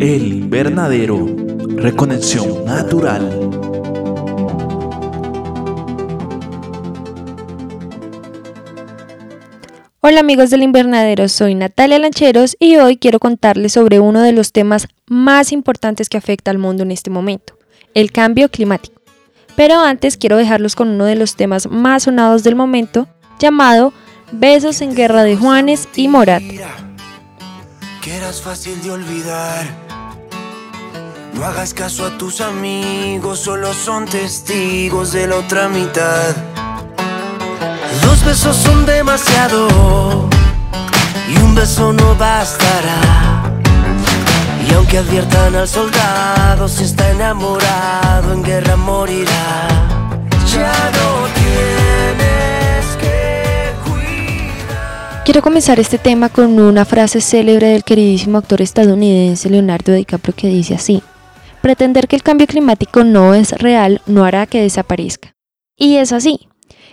El invernadero. Reconexión natural. Hola amigos del invernadero, soy Natalia Lancheros y hoy quiero contarles sobre uno de los temas más importantes que afecta al mundo en este momento, el cambio climático. Pero antes quiero dejarlos con uno de los temas más sonados del momento, llamado Besos en Guerra de Juanes y Morat. Que eras fácil de olvidar. No hagas caso a tus amigos, solo son testigos de la otra mitad. Dos besos son demasiado y un beso no bastará. Y aunque adviertan al soldado, si está enamorado, en guerra morirá. Ya no tienes que cuidar. Quiero comenzar este tema con una frase célebre del queridísimo actor estadounidense Leonardo DiCaprio que dice así, pretender que el cambio climático no es real no hará que desaparezca. Y es así.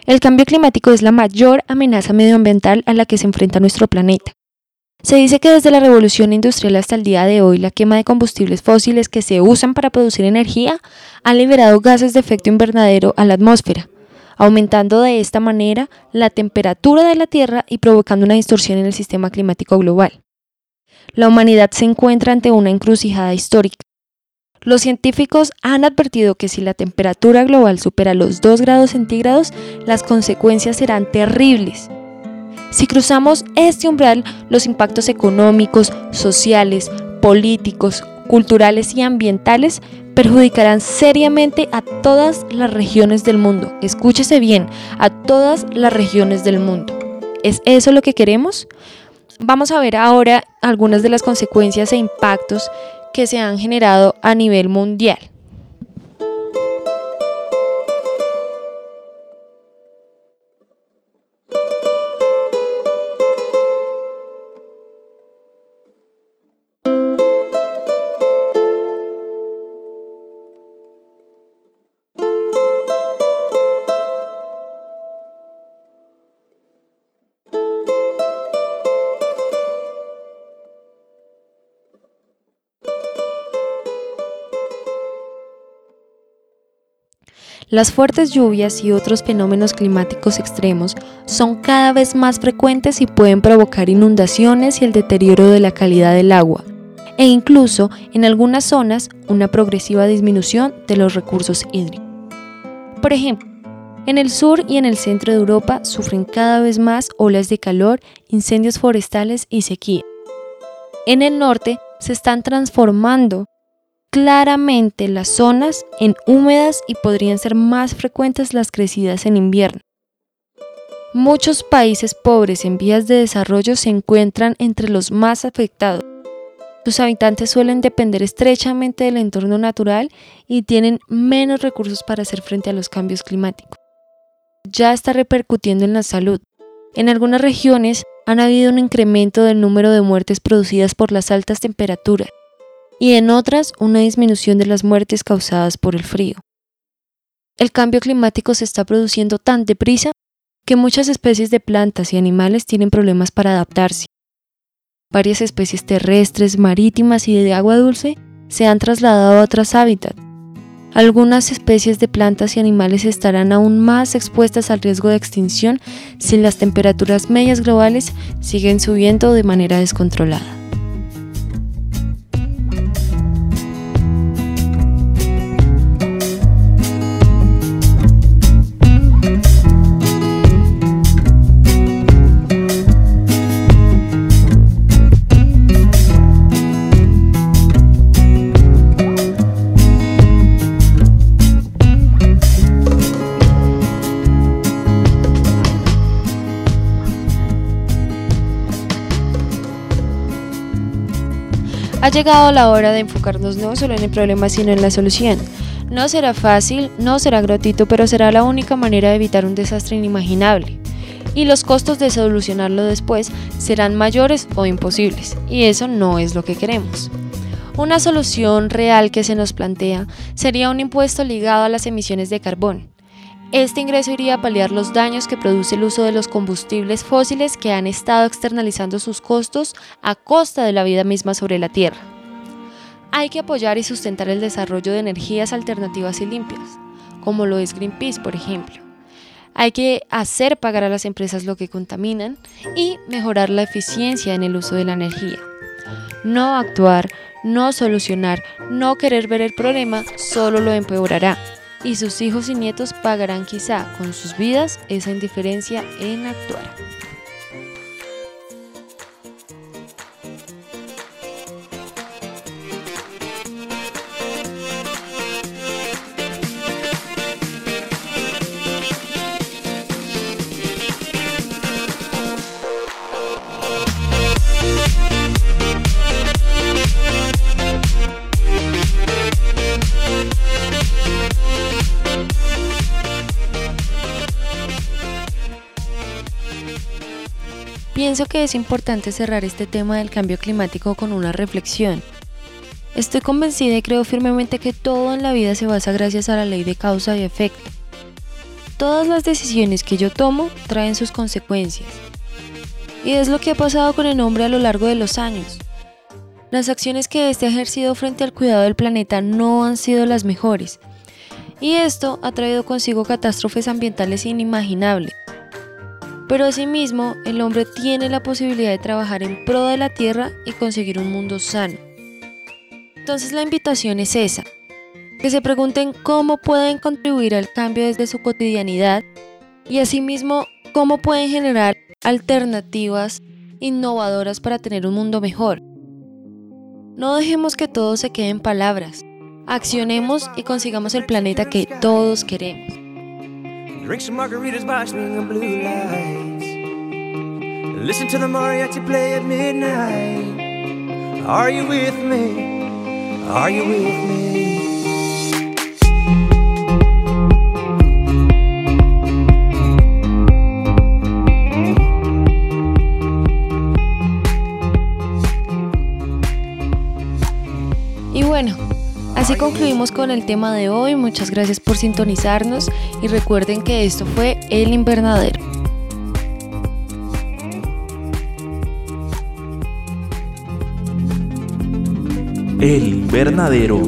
El cambio climático es la mayor amenaza medioambiental a la que se enfrenta nuestro planeta. Se dice que desde la revolución industrial hasta el día de hoy, la quema de combustibles fósiles que se usan para producir energía ha liberado gases de efecto invernadero a la atmósfera, aumentando de esta manera la temperatura de la Tierra y provocando una distorsión en el sistema climático global. La humanidad se encuentra ante una encrucijada histórica. Los científicos han advertido que si la temperatura global supera los 2 grados centígrados, las consecuencias serán terribles. Si cruzamos este umbral, los impactos económicos, sociales, políticos, culturales y ambientales perjudicarán seriamente a todas las regiones del mundo. Escúchese bien, a todas las regiones del mundo. ¿Es eso lo que queremos? Vamos a ver ahora algunas de las consecuencias e impactos que se han generado a nivel mundial. Las fuertes lluvias y otros fenómenos climáticos extremos son cada vez más frecuentes y pueden provocar inundaciones y el deterioro de la calidad del agua, e incluso en algunas zonas una progresiva disminución de los recursos hídricos. Por ejemplo, en el sur y en el centro de Europa sufren cada vez más olas de calor, incendios forestales y sequía. En el norte se están transformando claramente las zonas en húmedas y podrían ser más frecuentes las crecidas en invierno. Muchos países pobres en vías de desarrollo se encuentran entre los más afectados. Sus habitantes suelen depender estrechamente del entorno natural y tienen menos recursos para hacer frente a los cambios climáticos. Ya está repercutiendo en la salud. En algunas regiones han habido un incremento del número de muertes producidas por las altas temperaturas y en otras una disminución de las muertes causadas por el frío. El cambio climático se está produciendo tan deprisa que muchas especies de plantas y animales tienen problemas para adaptarse. Varias especies terrestres, marítimas y de agua dulce se han trasladado a otros hábitats. Algunas especies de plantas y animales estarán aún más expuestas al riesgo de extinción si las temperaturas medias globales siguen subiendo de manera descontrolada. Ha llegado la hora de enfocarnos no solo en el problema, sino en la solución. No será fácil, no será gratuito, pero será la única manera de evitar un desastre inimaginable. Y los costos de solucionarlo después serán mayores o imposibles, y eso no es lo que queremos. Una solución real que se nos plantea sería un impuesto ligado a las emisiones de carbón. Este ingreso iría a paliar los daños que produce el uso de los combustibles fósiles que han estado externalizando sus costos a costa de la vida misma sobre la Tierra. Hay que apoyar y sustentar el desarrollo de energías alternativas y limpias, como lo es Greenpeace, por ejemplo. Hay que hacer pagar a las empresas lo que contaminan y mejorar la eficiencia en el uso de la energía. No actuar, no solucionar, no querer ver el problema solo lo empeorará y sus hijos y nietos pagarán quizá con sus vidas esa indiferencia en actuar. Pienso que es importante cerrar este tema del cambio climático con una reflexión. Estoy convencida y creo firmemente que todo en la vida se basa gracias a la ley de causa y efecto. Todas las decisiones que yo tomo traen sus consecuencias. Y es lo que ha pasado con el hombre a lo largo de los años. Las acciones que éste ha ejercido frente al cuidado del planeta no han sido las mejores. Y esto ha traído consigo catástrofes ambientales inimaginables pero asimismo, el hombre tiene la posibilidad de trabajar en pro de la tierra y conseguir un mundo sano. Entonces la invitación es esa, que se pregunten cómo pueden contribuir al cambio desde su cotidianidad y asimismo cómo pueden generar alternativas innovadoras para tener un mundo mejor. No dejemos que todo se quede en palabras. Accionemos y consigamos el planeta que todos queremos. Drink some margaritas by swinging blue lights. Listen to the mariachi play at midnight. Are you with me? Are you with me? Y bueno, Así concluimos con el tema de hoy. Muchas gracias por sintonizarnos y recuerden que esto fue El Invernadero. El Invernadero.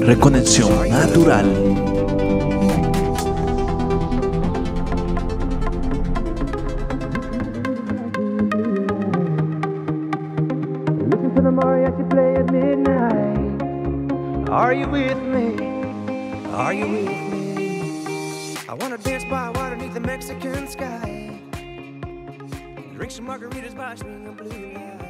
Reconexión natural. Are you with me? Are you with me? I wanna dance by water beneath the Mexican sky. Drink some margaritas by swinging blue light.